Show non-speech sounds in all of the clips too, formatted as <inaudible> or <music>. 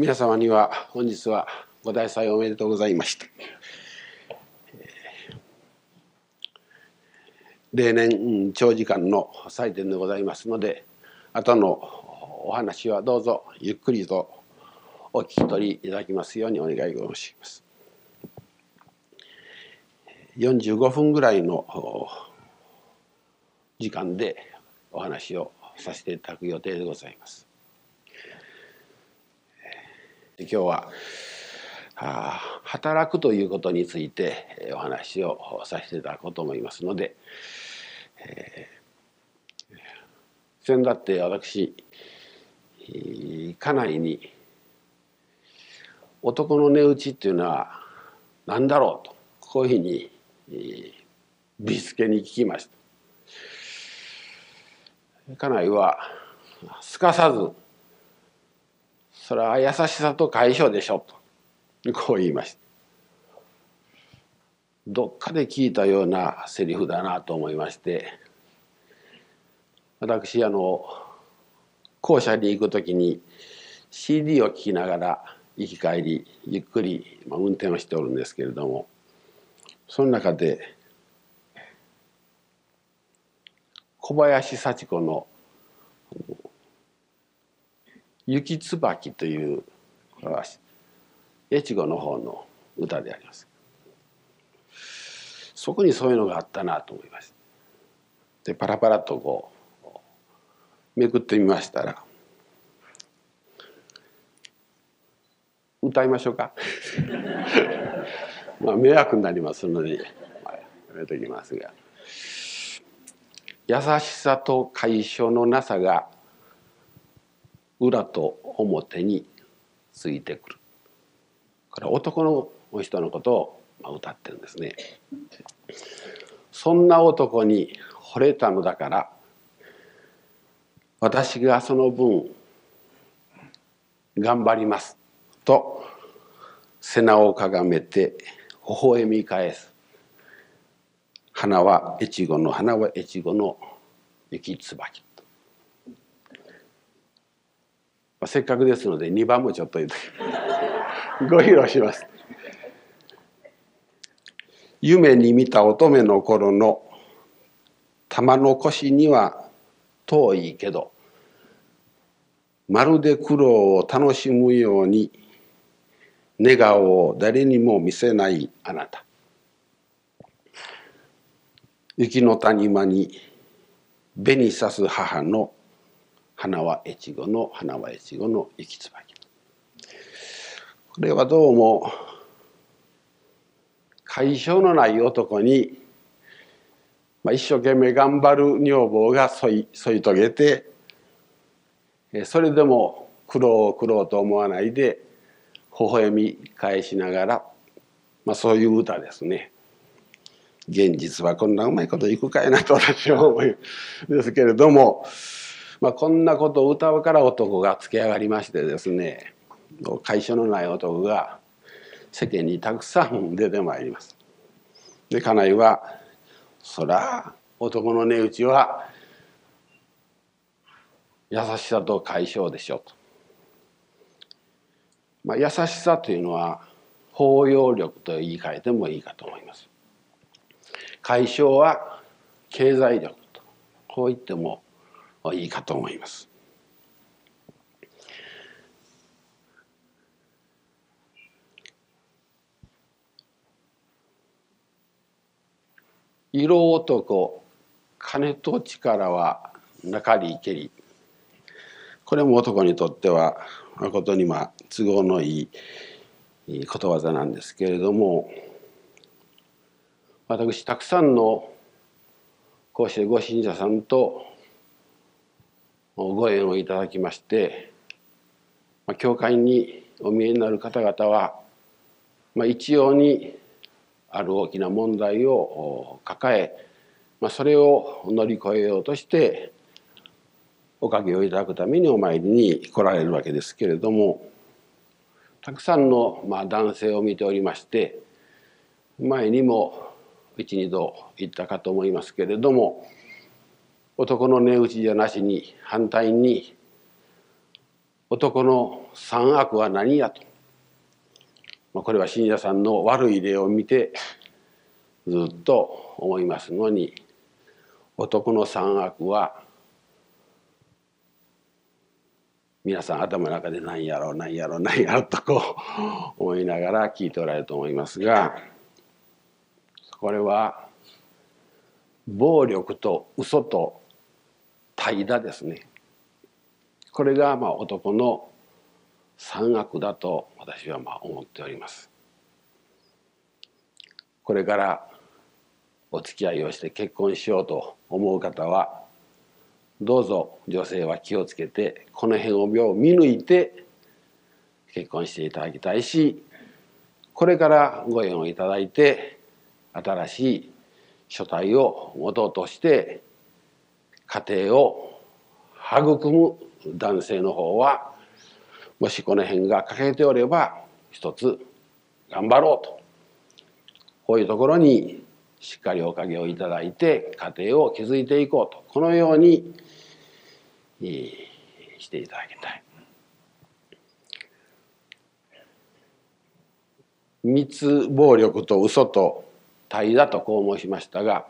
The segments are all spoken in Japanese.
皆様には本日はご大祭おめでとうございました。例年長時間の祭典でございますので後のお話はどうぞゆっくりとお聞き取りいただきますようにお願い申します。45分ぐらいの時間でお話をさせていただく予定でございます。今日は働くということについてお話をさせていただこうと思いますので、えー、先だって私家内に男の値打ちっていうのは何だろうとこういうふうに美つけに聞きました。家内はすかさず「それは優しさと解消でしょ」と。こう言いました。どっかで聞いたようなセリフだなと思いまして。私あの校舎に行く時に CD を聴きながら行き帰りゆっくりまあ運転をしておるんですけれどもその中で小林幸子の「雪椿」という越後の方の歌であります。そこにそういうのがあったなと思いました。でパラパラとこうめくってみましたら歌いましょうか <laughs> まあ迷惑になりますので、やめときますが。優しさと解消のなさが裏と表についてくる。これ男の人のことを歌ってるんですね。そんな男に惚れたのだから私がその分頑張りますと背中をかがめて微笑み返す。花は越後の花は越後の雪椿まあ、せっかくですので2番もちょっと <laughs> ご披露します。夢に見た乙女の頃の玉の腰には遠いけどまるで苦労を楽しむように寝顔を誰にも見せないあなた雪の谷間に紅さす母の花は越後の花は越後の雪椿これはどうも解消のない男に、まあ、一生懸命頑張る女房が添い添い遂げてそれでも苦労苦労と思わないで微笑み返しながら、まあ、そういう歌ですね。現実はこんなうまいこといくかいなと私は思うんですけれども、まあ、こんなことを歌うから男がつけ上がりましてですね会社のない男が世間にたくさん出てまいります。で家内はそら男の値打ちは優しさと解消でしょと。まあ、優しさというのは包容力と言い換えてもいいかと思います。解消は経済力とこう言ってもいいかと思います。色男金と力はなかりけりこれも男にとっては誠にまあ都合のいいことわざなんですけれども私たくさんのこうしてご信者さんとご縁をいただきまして教会にお見えになる方々は、一様にある大きな問題を抱え、それを乗り越えようとしておかげをいただくためにお参りに来られるわけですけれどもたくさんの男性を見ておりまして前にも一二度言ったかと思いますけれども男の値打ちじゃなしに反対に男の三悪は何やと、まあ、これは信者さんの悪い例を見てずっと思いますのに男の三悪は皆さん頭の中で何やろう何やろう何やろうとこう思いながら聞いておられると思いますがこれは暴力と嘘と怠惰ですね。これがまあ男の三悪だと私はまあ思っております。これからお付き合いをして結婚しようと思う方はどうぞ女性は気をつけてこの辺を見抜いて結婚していただきたいしこれからご縁をいただいて新しい書体を元として家庭を育む男性の方はもしこの辺が欠けておれば一つ頑張ろうとこういうところにしっかりおかげをいただいて家庭を築いていこうとこのようにしていただきたい。密暴力と嘘と怠惰とこう申しましたが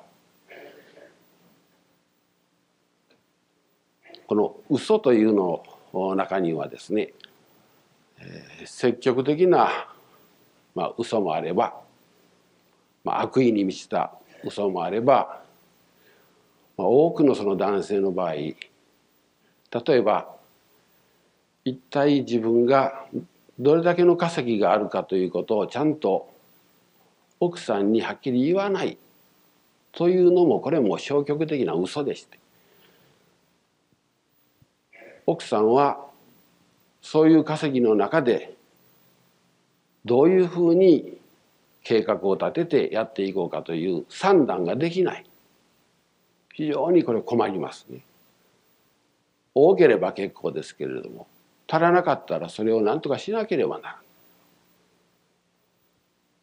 この嘘というの中にはですね、えー、積極的な、まあ、嘘もあれば、まあ、悪意に満ちた嘘もあれば、まあ、多くのその男性の場合例えば一体自分がどれだけの稼ぎがあるかということをちゃんと奥さんにはっきり言わないというのもこれも消極的な嘘でして奥さんはそういう稼ぎの中でどういうふうに計画を立ててやっていこうかという算段ができない非常にこれ困りますね。多ければ結構ですけれども足らなかったらそれを何とかしなければならない。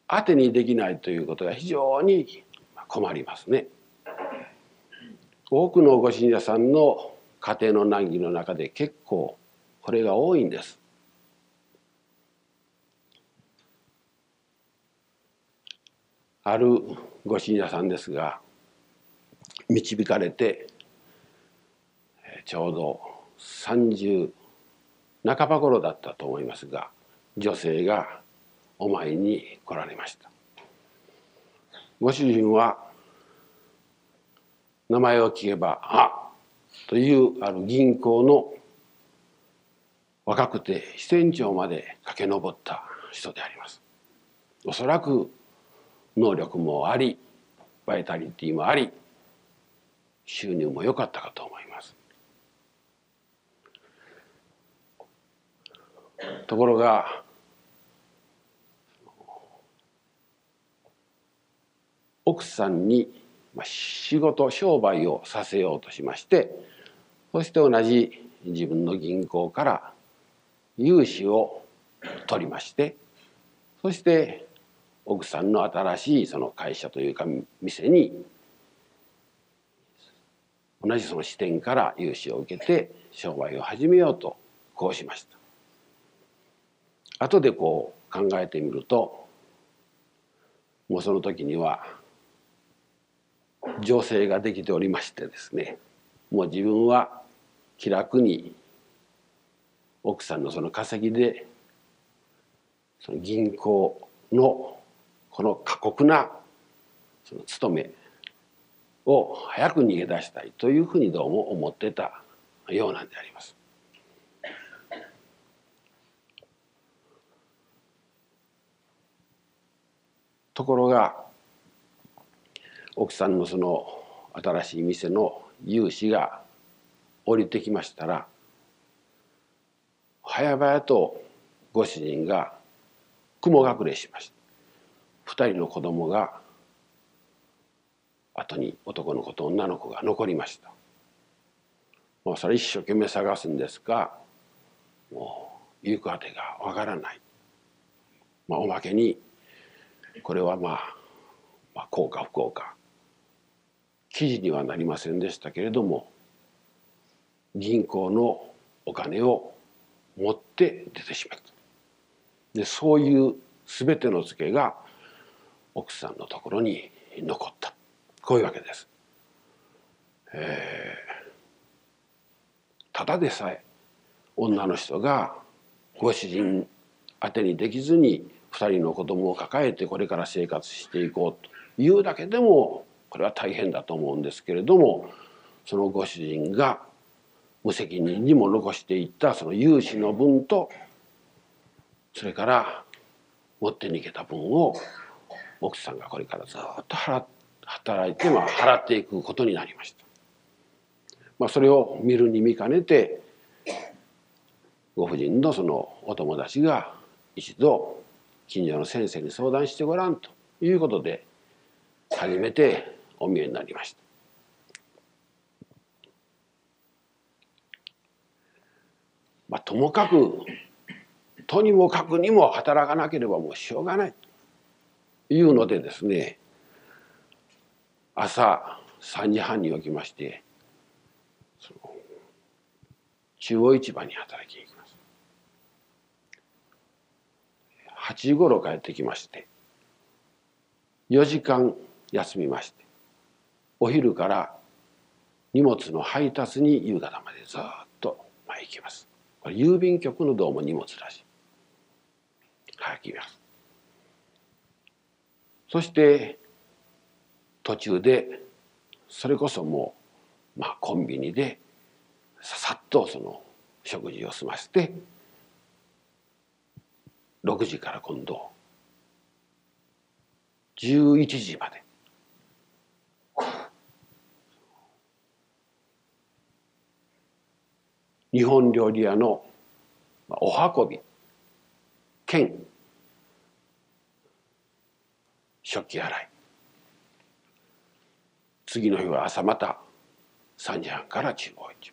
当てにできないということが非常に困りますね。多くのご信者さんの家庭の難儀の中で結構これが多いんです。あるご信者さんですが導かれてちょうど30半ば頃だったと思いますが女性がお参りに来られましたご主人は名前を聞けば「あというある銀行の若くて支店長まで駆け上った人でありますおそらく能力もありバイタリティもあり収入も良かったかと思います。ところが奥さんに仕事商売をさせようとしましてそして同じ自分の銀行から融資を取りましてそして奥さんの新しいその会社というか店に同じその支店から融資を受けて商売を始めようとこうしました。後でこう考えてみるともうその時には女性ができておりましてですねもう自分は気楽に奥さんのその稼ぎでその銀行のこの過酷なその勤めを早く逃げ出したいというふうにどうも思ってたようなんであります。ところが奥さんのその新しい店の融資が降りてきましたら早々とご主人が雲隠れしました。2人の子供が後に男の子と女の子が残りました。もうそれ一生懸命探すんですがもう行く当てがわからない、まあ、おまけにこれはまあ、まあ、幸か不幸か記事にはなりませんでしたけれども銀行のお金を持って出てしまった。でそういう全てのツケが奥さんのところに残った。こういうわけです。えー、ただでさえ女の人がご主人宛てにできずに2人の子供を抱えてこれから生活していこうというだけでもこれは大変だと思うんですけれどもそのご主人が無責任にも残していったその融資の分とそれから持って逃げた分を奥さんがこれからずっと払働いてまあ払っていくことになりました。まあ、それを見るに見かねてご婦人のそのお友達が一度近所の先生に相談してごらんということで初めてお見えになりました。まあ、ともかくとにもかくにも働かなければもうしょうがないというのでですね朝3時半に起きまして中央市場に働きに行きます。8時頃帰ってきまして4時間休みましてお昼から荷物の配達に夕方までずっと前行きます。これ郵便局のどうも荷物らし。い書きます。そして途中でそれこそもう、まあ、コンビニでささっとその食事を済ませて6時から今度11時まで日本料理屋のお運び兼食器洗い。次の日は朝また3時半から中央市。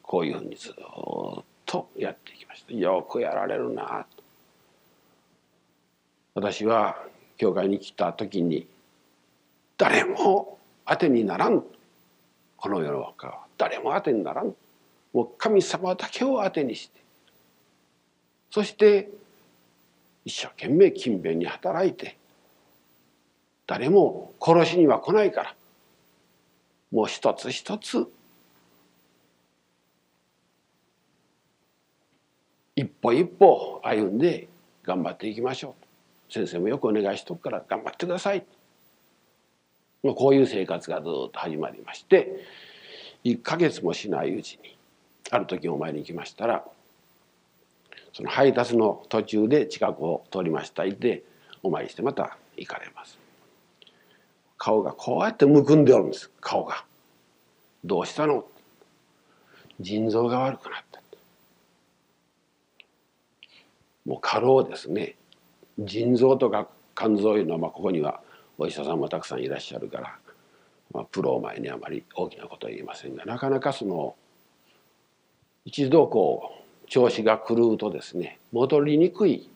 こういうふうにずっとやっていきました。よくやられるなと。私は教会に来た時に誰も当てにならん。この世の中は。誰も当てにならん。もう神様だけを当てにしてそして一生懸命勤勉に働いて誰も殺しには来ないからもう一つ一つ一歩一歩歩んで頑張っていきましょう。先生もよくお願いしとくから頑張ってください。こういう生活がずっと始まりまして1か月もしないうちにある時お参りに行きましたらその配達の途中で近くを通りました。いてお参りしてまた行かれます。顔がこうやってむくんでおるんです。顔が。どうしたの？腎臓が悪くなった。もう過労ですね。腎臓とか肝臓いうのは、まあ、ここにはお医者さんもたくさんいらっしゃるから、まあ、プロを前にあまり大きなことは言えませんがなかなかその一度こう調子が狂うとですね戻りにくい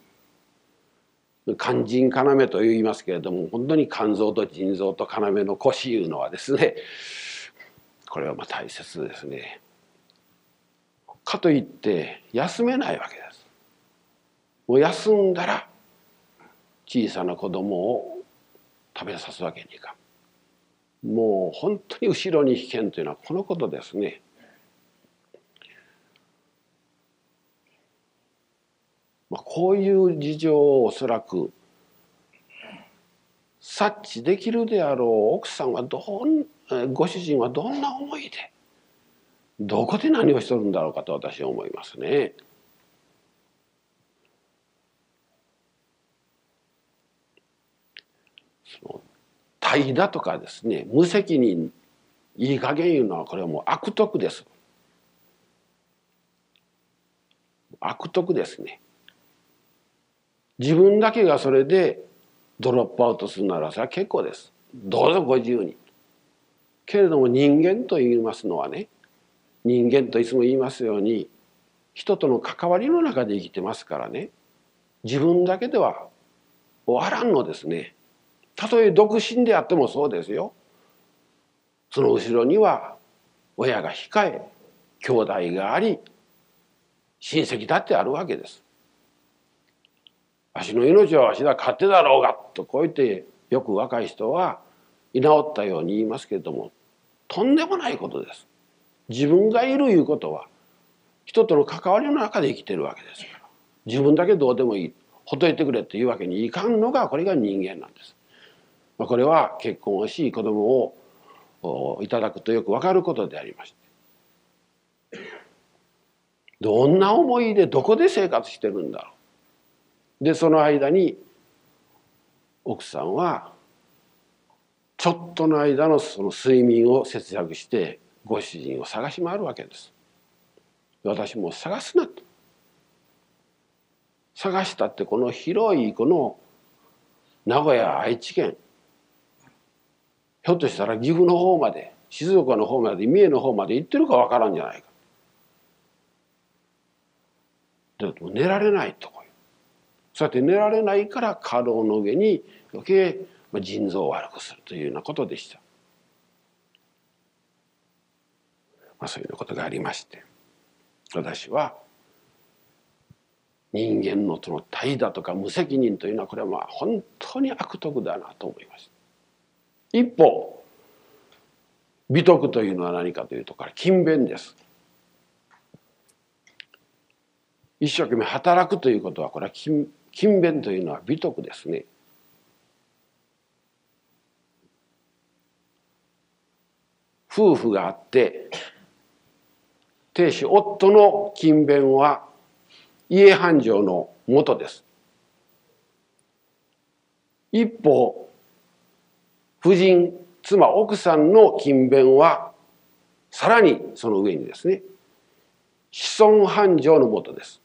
肝腎要と言いますけれども本当に肝臓と腎臓と要の腰いうのはですねこれはまあ大切ですね。かといって休めないわけです。もう休んだら小さな子供を食べさすわけにいかん。もう本当に後ろに危険というのはこのことですね。まあ、こういう事情をおそらく察知できるであろう奥さんはどんご主人はどんな思いでどこで何をしとるんだろうかと私は思いますね。その怠惰とかですね無責任いい加減いうのはこれはもう悪徳です。悪徳ですね。自分だけがそれでドロップアウトするならそれは結構です。どうぞご自由に。けれども人間と言いますのはね人間といつも言いますように人との関わりの中で生きてますからね自分だけでは終わらんのですね。たとえ独身であってもそうですよ。その後ろには親が控え兄弟があり親戚だってあるわけです。わしの命はわしだ勝手だろうがとこう言ってよく若い人は居直ったように言いますけれどもとんでもないことです。自分がいるいうことは人との関わりの中で生きてるわけですから自分だけどうでもいいほっといてくれっていうわけにいかんのがこれが人間なんです。まあ、これは結婚をし子供をいただくとよくわかることでありましてどんな思いでどこで生活してるんだろう。でその間に奥さんはちょっとの間のその睡眠を節約してご主人を探し回るわけです。私も探すなと。探したってこの広いこの名古屋愛知県ひょっとしたら岐阜の方まで静岡の方まで三重の方まで行ってるかわからんじゃないか。でも寝られないとこそうやって寝られないから過労の上に余計腎臓を悪くするというようなことでした。まあ、そういうことがありまして私は人間のその怠惰とか無責任というのはこれはまあ本当に悪徳だなと思います。一方美徳というのは何かというとこれ勤勉です。一生懸命働くということはこれは勤勤勉というのは美徳ですね。夫婦があって亭主夫の勤勉は家繁盛のもとです。一方夫人妻奥さんの勤勉はさらにその上にですね子孫繁盛のもとです。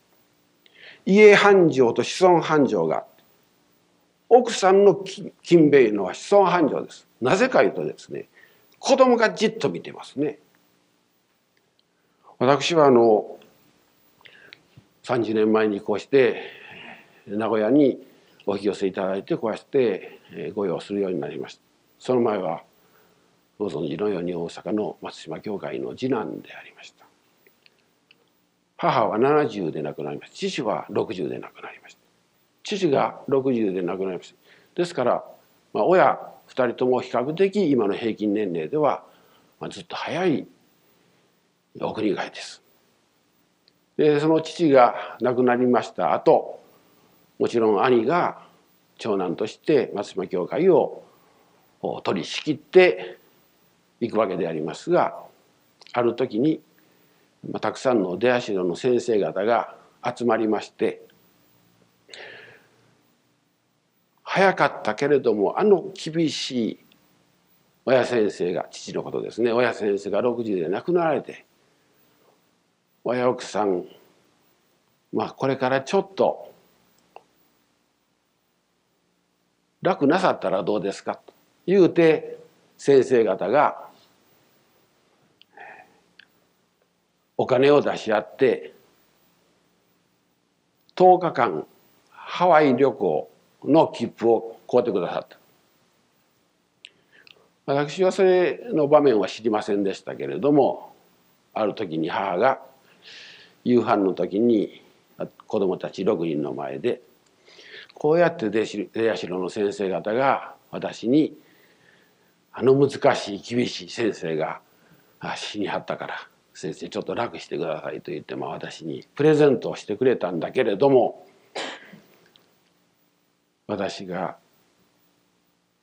家繁盛と子孫繁盛が奥さんの勤勉のは子孫繁盛です。なぜかいうとですね子供がじっと見てますね。私はあの30年前にこうして名古屋にお引き寄せいただいてこうしてご用するようになりましたその前はご存知のように大阪の松島教会の次男でありました母は70で亡くなりました。父は60で亡くなりました。父が60で亡くなりました。ですから、まあ、親2人とも比較的今の平均年齢では、まあ、ずっと早いお国外です。でその父が亡くなりました後もちろん兄が長男として松島教会を取り仕切っていくわけでありますがある時に、まあ、たくさんの出足の先生方が集まりまして早かったけれどもあの厳しい親先生が父のことですね。親先生が60で亡くなられて親奥さんまあこれからちょっと楽なさったらどうですか？と言うて先生方がお金を出し合って10日間ハワイ旅行の切符を買うてくださった。私はそれの場面は知りませんでしたけれどもある時に母が夕飯の時に子供たち6人の前でこうやって出社の先生方が私にあの難しい厳しい先生が死にはったから先生ちょっと楽してくださいと言って、まあ、私にプレゼントをしてくれたんだけれども私が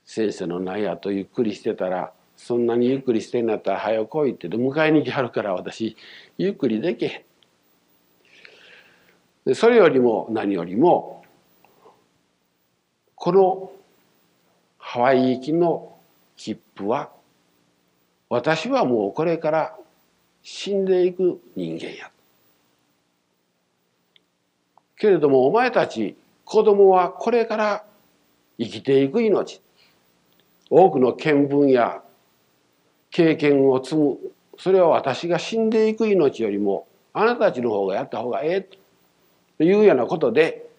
先生のないやとゆっくりしてたらそんなにゆっくりしてんだったら早く来いって迎えに来はるから私ゆっくりでけでそれよりも何よりもこのハワイ行きの切符は私はもうこれから死んでいく人間や。けれどもお前たち子供はこれから生きていく命。多くの見聞や経験を積む。それは私が死んでいく命よりもあなたたちの方がやった方がええ。というようなことで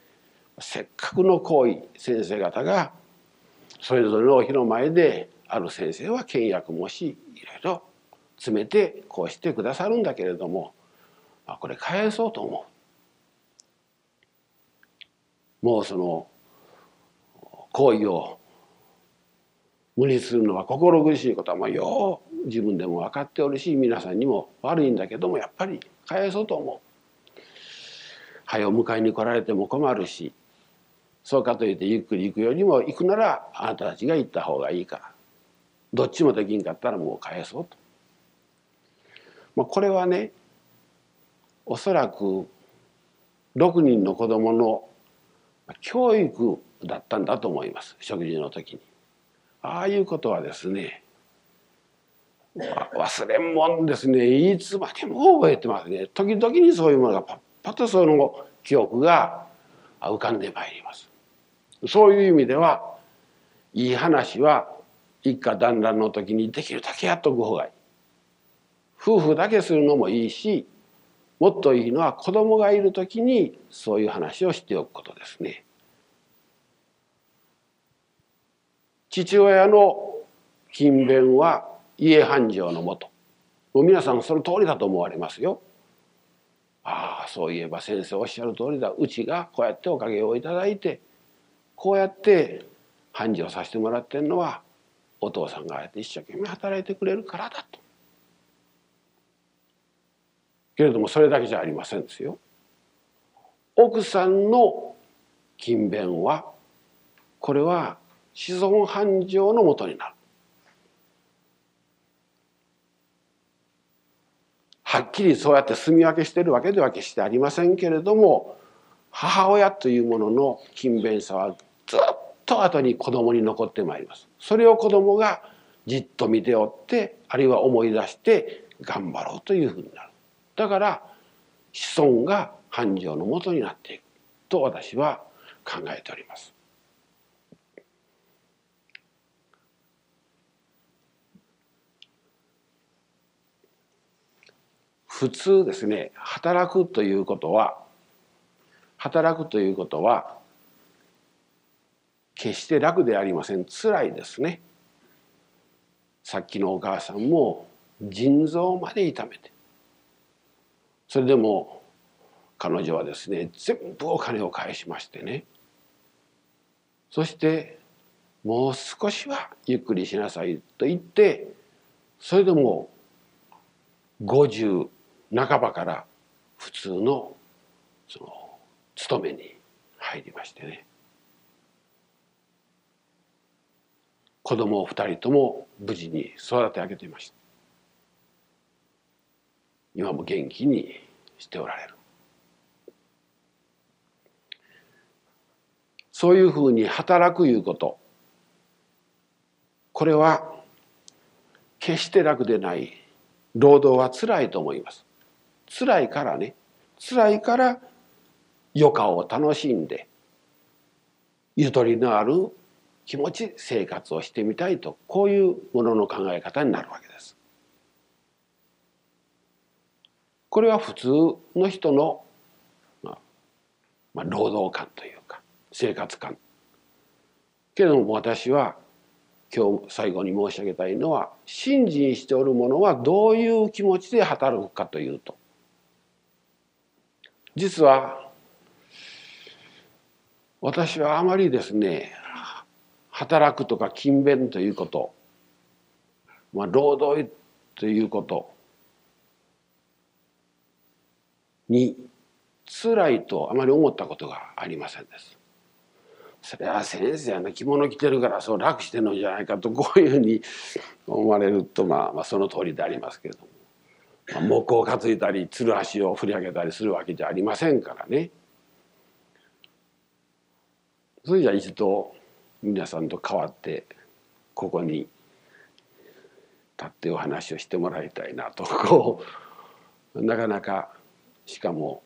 せっかくの行為先生方がそれぞれのお日の前である先生は倹約もし詰めてこうしてくださるんだけれども、あ、これ返そうと思うもうその行為を無理するのは心苦しいことはまあよう自分でも分かっておるし皆さんにも悪いんだけどもやっぱり返そうと思う。早を迎えに来られても困るしそうかといってゆっくり行くよりも行くならあなたたちが行った方がいいからどっちもできんかったらもう返そうと。まあ、これはねおそらく6人の子供の教育だったんだと思います。食事の時に。ああいうことはですね忘れんもんですね。いつまでも覚えてますね。時々にそういうものがパッパッとその記憶が浮かんでまいります。そういう意味ではいい話は一家団らんの時にできるだけやっとく方がいい。夫婦だけするのもいいしもっといいのは子供がいる時にそういう話をしておくことですね。父親の勤勉は家繁盛のもともう皆さんその通りだと思われますよ。ああそういえば先生おっしゃる通りだうちがこうやっておかげをいただいてこうやって繁盛させてもらってるのはお父さんがああやって一生懸命働いてくれるからだと。けれどもそれだけじゃありませんですよ。奥さんの勤勉はこれは子孫繁盛のもとになる。はっきりそうやって住み分けしてるわけでは決してありませんけれども母親というものの勤勉さはずっと後に子供に残ってまいります。それを子供がじっと見ておってあるいは思い出して頑張ろうというふうになる。だから子孫が繁盛のもとになっていくと私は考えております。普通ですね働くということは働くということは決して楽でありません辛いですねさっきのお母さんも腎臓まで痛めてそれでも彼女はですね全部お金を返しましてね。そしてもう少しはゆっくりしなさいと言ってそれでも50半ばから普通のその勤めに入りましてね。子供を二人とも無事に育て上げていました。今も元気にしておられる。そういうふうに働くいうこと。これは決して楽でない労働はつらいと思います。辛いからね。辛いから余暇を楽しんでゆとりのある気持ち生活をしてみたいとこういうものの考え方になるわけです。これは普通の人の、まあ、労働観というか生活観けれども私は今日最後に申し上げたいのは信心しておる者はどういう気持ちで働くかというと。実は私はあまりですね働くとか勤勉ということ、まあ、労働ということに辛いとあまり思ったことがありませんです。それは先生の着物着てるからそう楽してるのじゃないかとこういうふうに思われるとまあまあその通りでありますけれども。木を担いだりつるはしを振り上げたりするわけじゃありませんからね。それじゃあ一度皆さんと代わってここに立ってお話をしてもらいたいなとこうなかなかしかも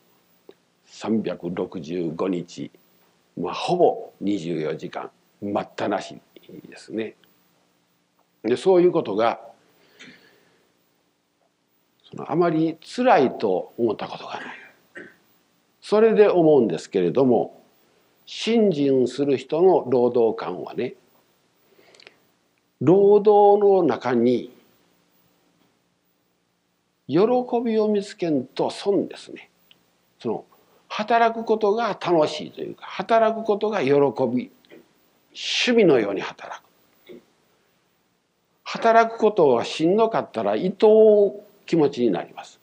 365日、まあ、ほぼ24時間待ったなしですね。でそういうことがあまり辛いと思ったことがない。それで思うんですけれども信心する人の労働観はね労働の中に喜びを見つけんと損ですね。その働くことが楽しいというか働くことが喜び趣味のように働く働くことはしんどかったら愛おう気持ちになります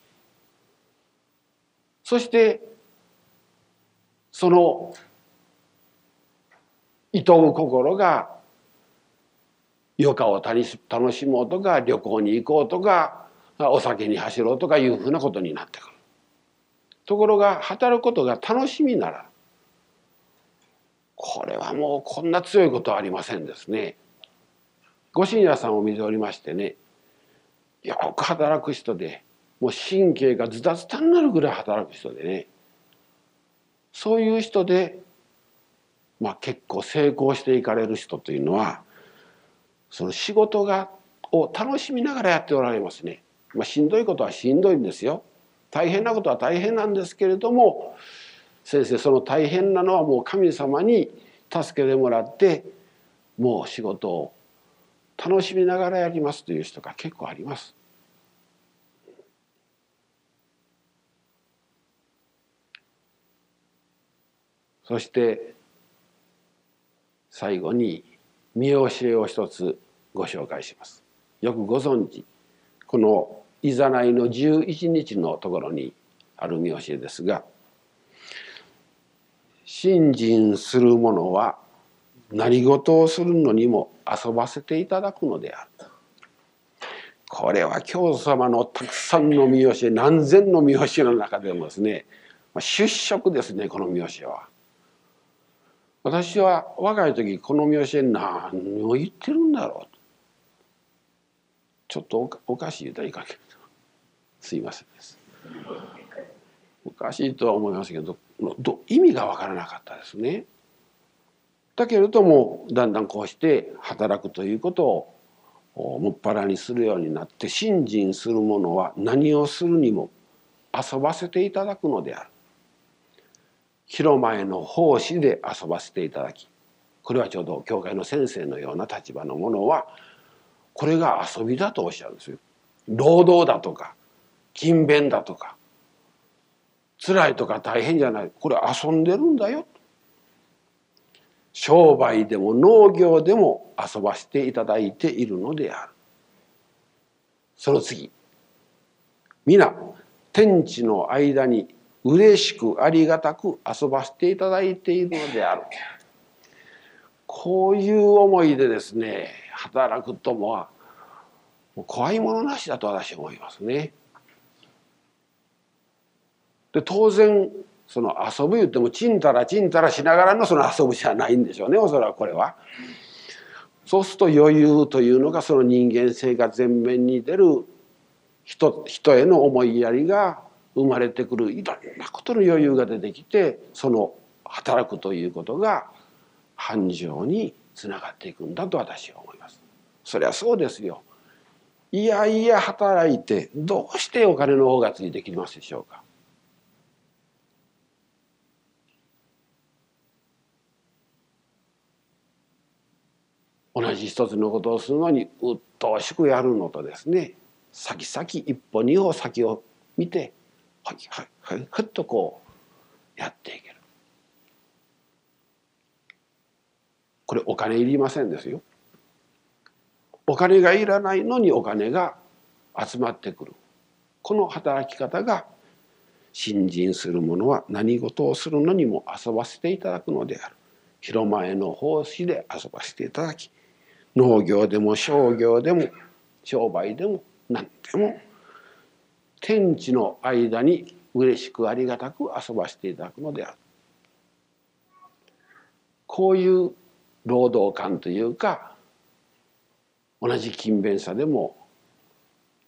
そしてその愛おう心が余暇を楽しもうとか旅行に行こうとかお酒に走ろうとかいうふうなことになってくる。ところが働くことが楽しみならこれはもうこんな強いことはありませんですね。ご信者さんを見ておりましてねよく働く人でもう神経がズタズタになるぐらい働く人でねそういう人で、まあ、結構成功していかれる人というのはその仕事がを楽しみながらやっておられますね。まあ、しんどいことはしんどいんですよ。大変なことは大変なんですけれども先生その大変なのはもう神様に助けてもらってもう仕事を楽しみながらやりますという人が結構あります。そして最後に見教えを一つご紹介します。よくご存知このいざないの11日のところにある見教えですが信心する者は何事をするのにも遊ばせていただくのである。これは教祖様のたくさんの見教え何千の見教えの中でもですね出色ですねこの見教えは。私は若い時この見教え何を言ってるんだろうちょっとおかしい言うたらいいかけすいませんですおかしいとは思いますけど意味が分からなかったですね。だけれどもだんだんこうして働くということをもっぱらにするようになって信心する者は何をするにも遊ばせていただくのである。広前の奉仕で遊ばせていただきこれはちょうど教会の先生のような立場のものはこれが遊びだとおっしゃるんですよ。労働だとか勤勉だとか辛いとか大変じゃない。これ遊んでるんだよ。商売でも農業でも遊ばせていただいているのである。その次。皆天地の間に嬉しくありがたく遊ばせていただいているのである。こういう思いでですね働くともは怖いものなしだと私は思いますね。で当然その遊ぶ言ってもちんたらちんたらしながらのその遊ぶじゃないんでしょうねおそらくこれは。そうすると余裕というのがその人間性が前面に出る人人への思いやりが生まれてくるいろんなことの余裕が出てきてその働くということが繁盛につながっていくんだと私は思います。そりゃそうですよ。いやいや働いてどうしてお金の方がついてきますでしょうか。同じ一つのことをするのにうっとうしくやるのとですね先々一歩二歩先を見てはいはいはいふっとこうやっていける。これお金いりませんですよ。お金がいらないのにお金が集まってくる。この働き方が信心する者は何事をするのにも遊ばせていただくのである。広前の奉仕で遊ばせていただき農業でも商業でも商売でも何でも天地の間に嬉しくありがたく遊ばせていただくのである。こういう労働観というか同じ勤勉さでも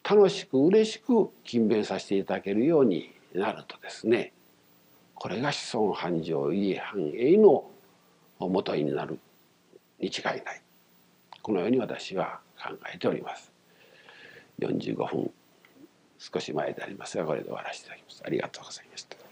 楽しく嬉しく勤勉させていただけるようになるとですねこれが子孫繁盛家繁栄のもとになるに違いないこのように私は考えております。45分少し前でありますがこれで終わらせていただきます。ありがとうございました。